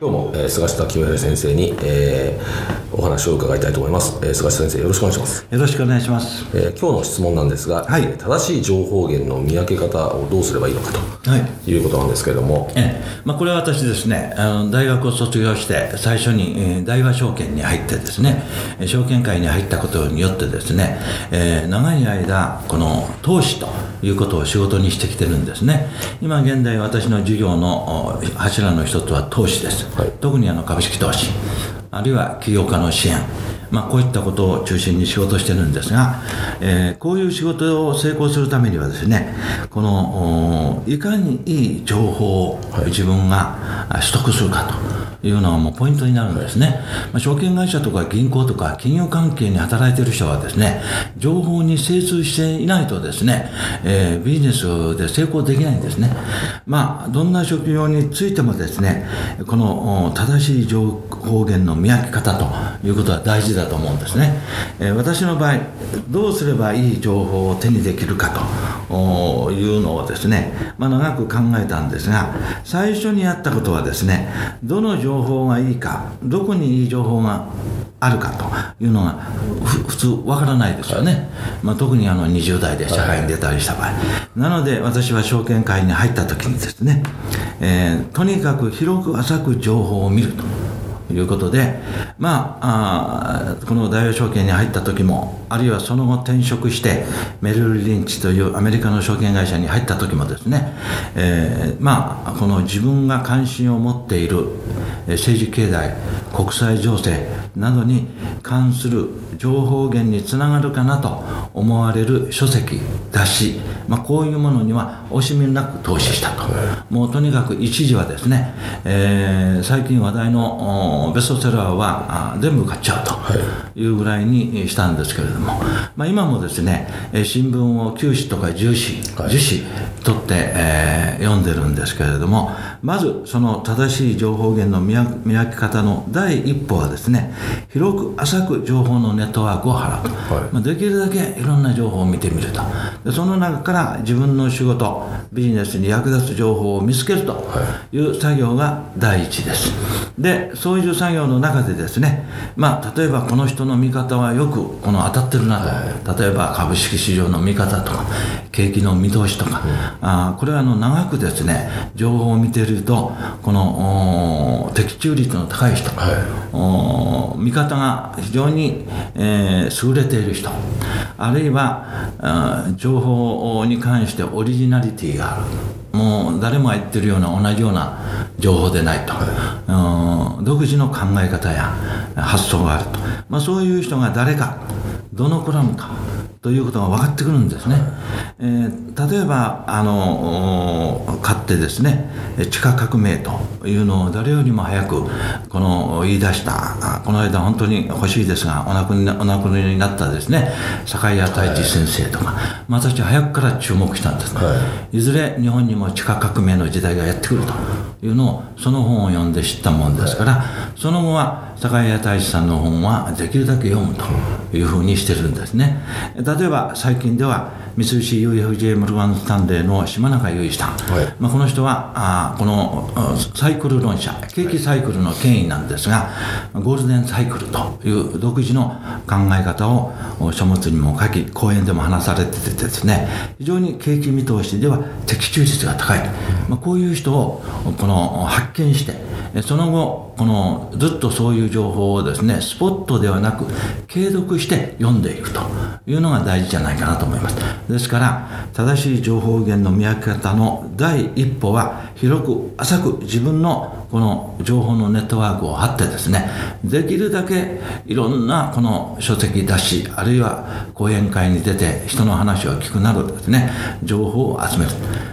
今日も、えー、菅下清平先生に、えー、お話を伺いたいと思います、えー、菅下先生よろしくお願いします。よろしくお願いします、えー、今日の質問なんですが、はい、正しい情報源の見分け方をどうすればいいのかと、はい、いうことなんですけれども、えーまあ、これは私ですねあの大学を卒業して最初に、えー、大和証券に入ってですね証券会に入ったことによってですね、えー、長い間この投資ということを仕事にしてきてるんですね。今現在私の授業の柱の一つは投資ですはい、特にあの株式投資あるいは起業家の支援まあ、こういったことを中心に仕事してるんですが、えー、こういう仕事を成功するためにはですねこのいかにいい情報を自分が取得するかと。いいうのがもうポイントになるんですね、まあ、証券会社とか銀行とか金融関係に働いている人はですね情報に精通していないとですね、えー、ビジネスで成功できないんですね。まあどんな職業についてもですねこの正しい情報源の見分け方ということは大事だと思うんですね、えー、私の場合どうすればいい情報を手にできるかと。いうのをですね、まあ、長く考えたんですが最初にやったことはですねどの情報がいいかどこにいい情報があるかというのが普通わからないですよね、まあ、特にあの20代で社会に出たりした場合、なので私は証券会に入った時にですね、えー、とにかく広く浅く情報を見ると。いうことで、まあ、あこの大和証券に入った時もあるいはその後転職してメルル・リンチというアメリカの証券会社に入った時もですね、えー、まあこの自分が関心を持っている政治経済国際情勢などに関する情報源につながるかなと思われる書籍雑誌、まあ、こういうものには惜しみなく投資したと、もうとにかく一時はですね、えー、最近話題のベストセラーは全部買っちゃうとい。うぐらいにしたんですけれども、まあ、今もですね新聞を9紙とか10紙、10紙取って、えー、読んでるんですけれどもまずその正しい情報源の見分け方の第一歩はですね広く浅く情報のネットワークを払うと、はい、まあ、できるだけいろんな情報を見てみると。でその中から自分の仕事ビジネスに役立つ情報を見つけるとい。う作業が第一です。でそういう作業の中でですねまあ例えばこの人の見方はよくこの当たってるなと、はい、例えば株式市場の見方とか景気の見通しとか、うん、あこれはあの長くですね情報を見ているとこの的中率の高い人、はい、見方が非常に、えー、優れている人。あるいは情報に関してオリジナリティがある。もう誰もが言ってるような同じような情報でないと、はい、独自の考え方や発想があると、まあ、そういう人が誰かどのコラムかということが分かってくるんですね。えー、例えばあの買ってですね地下革命というのを誰よりも早くこの言い出したこの間本当に欲しいですがお亡くお亡くなりになったですね坂井太一先生とか、はい、私早くから注目したんです、はい、いずれ日本にも地下革命の時代がやってくるというのをその本を読んで知ったもんですから、はい、その後は高谷太一さんの本はできるだけ読むというふうにしてるんですね。例えば最近では三菱 UFJ モルガン・スタンレーの島中雄一さん、はい、まあ、この人はあこのサイクル論者景気サイクルの権威なんですが、ゴールデンサイクルという独自の考え方を書物にも書き講演でも話されててですね非常に景気見通しでは的中率が高い、まあ、こういう人をこの発見してその後このずっとそういう情報をですねスポットではなく継続して読んでいくというのが大事じゃないかなと思いますですから正しい情報源の見分け方の第一歩は広く浅く自分のこの情報のネットワークを張ってですねできるだけいろんなこの書籍雑誌あるいは講演会に出て人の話を聞くなどですね情報を集め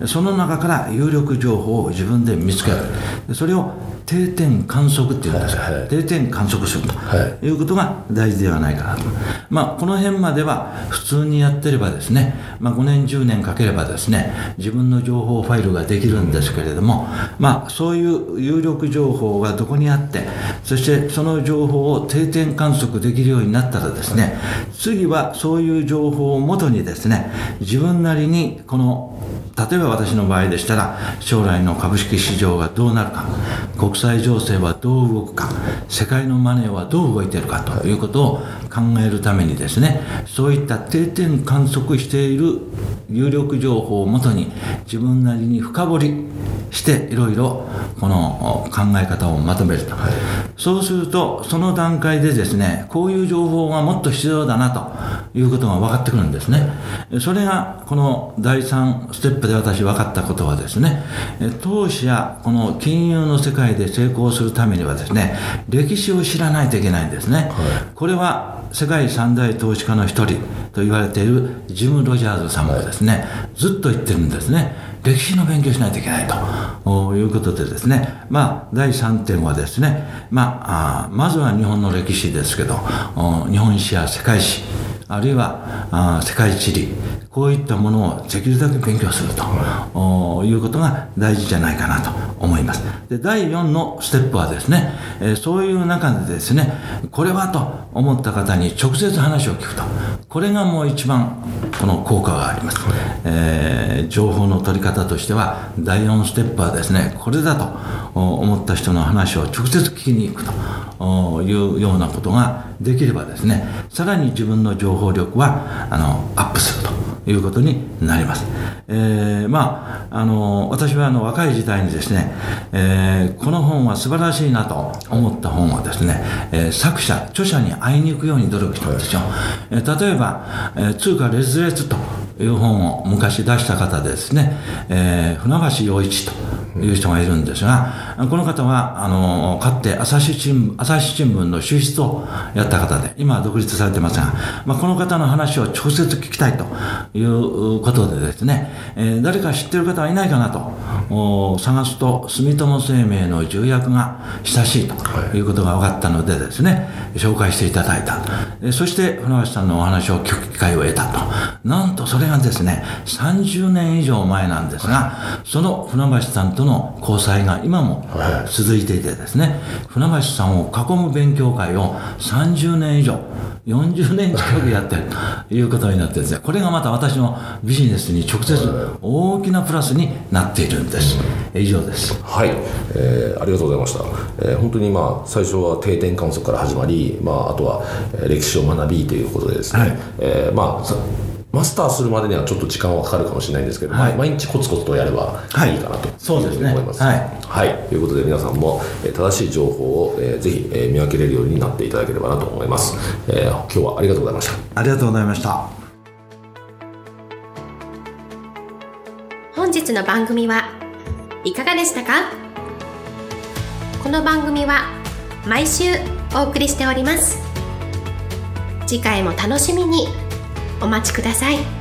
る。その中から有力情報を自分で見つける。それを定点観測っていうんですか、はいはい、定点観測するとい。うことが大事ではないかなと、まあ、この辺までは普通にやってればですね、まあ、5年10年かければですね自分の情報ファイルができるんですけれども、まあ、そういう有力情報がどこにあってそしてその情報を定点観測できるようになったらですね次はそういう情報をもとにですね自分なりにこの例えば私の場合でしたら将来の株式市場がどうなるか国際情勢はどう動くか世界のマネーはどう動いているかということを考えるためにですねそういった定点観測している有力情報をもとに自分なりに深掘りしていろいろこの考え方をまとめると、はい、そうするとその段階でですねこういう情報がもっと必要だなということが分かってくるんですね。それがこの第3ステップで私分かったことはですね投資やこの金融の世界で成功するためにはですね歴史を知らないといけないんですね、はい、これは世界三大投資家の一人と言われているジム・ロジャーズさんもですね、ずっと言ってるんですね。歴史の勉強しないといけないと。いうことでですね、まあ、第3点はですね、まあ、あまずは日本の歴史ですけど、日本史や世界史、あるいはあ世界地理、こういったものをできるだけ勉強すると、い、うことが大事じゃないかなと思います。で第4のステップはですね、えー、そういう中でですね、これはと思った方に直接話を聞くと、これがもう一番この効果があります。えー、情報の取り方としては、第4ステップはですね、これだと思った人の話を直接聞きに行くと。いうようなことができればですねさらに自分の情報力はあのアップするということになります、えー、まああの私はあの若い時代にですね、えー、この本は素晴らしいなと思った本はですね、えー、作者著者に会いに行くように努力したんですよ、えー、例えば、えー、通貨劣劣という本を昔出した方ですね、えー、船橋陽一という人がいるんですが、この方は、あの、かって朝日新聞、朝日新聞の主筆をやった方で、今は独立されてますが、まあ、この方の話を直接聞きたいということでですね、えー、誰か知ってる方はいないかなと探すと、住友生命の重役が親しいということが分かったのでですね、紹介していただいた。そして、船橋さんのお話を聞く機会を得たと。なんとそれがですね、30年以上前なんですが、その船橋さんとの交際が今も続いていてですね、船橋さんを囲む勉強会を30年以上、40年近くやってるということになってですね、これがまた私のビジネスに直接大きなプラスになっているんです。以上です。はい、えー、ありがとうございました。えー、本当にまあ最初は定点観測から始まり、まああとは歴史を学びということでですね、はい、えー、まあマスターするまでにはちょっと時間はかかるかもしれないんですけど、はい、毎日コツコツとやればいいかなと、はい、そうですね思います。はい、はい、ということで皆さんも、えー、正しい情報を、えー、ぜひ、えー、見分けれるようになっていただければなと思います、えー。今日はありがとうございました。ありがとうございました。本日の番組はいかがでしたか？この番組は毎週お送りしております。次回も楽しみにお待ちください。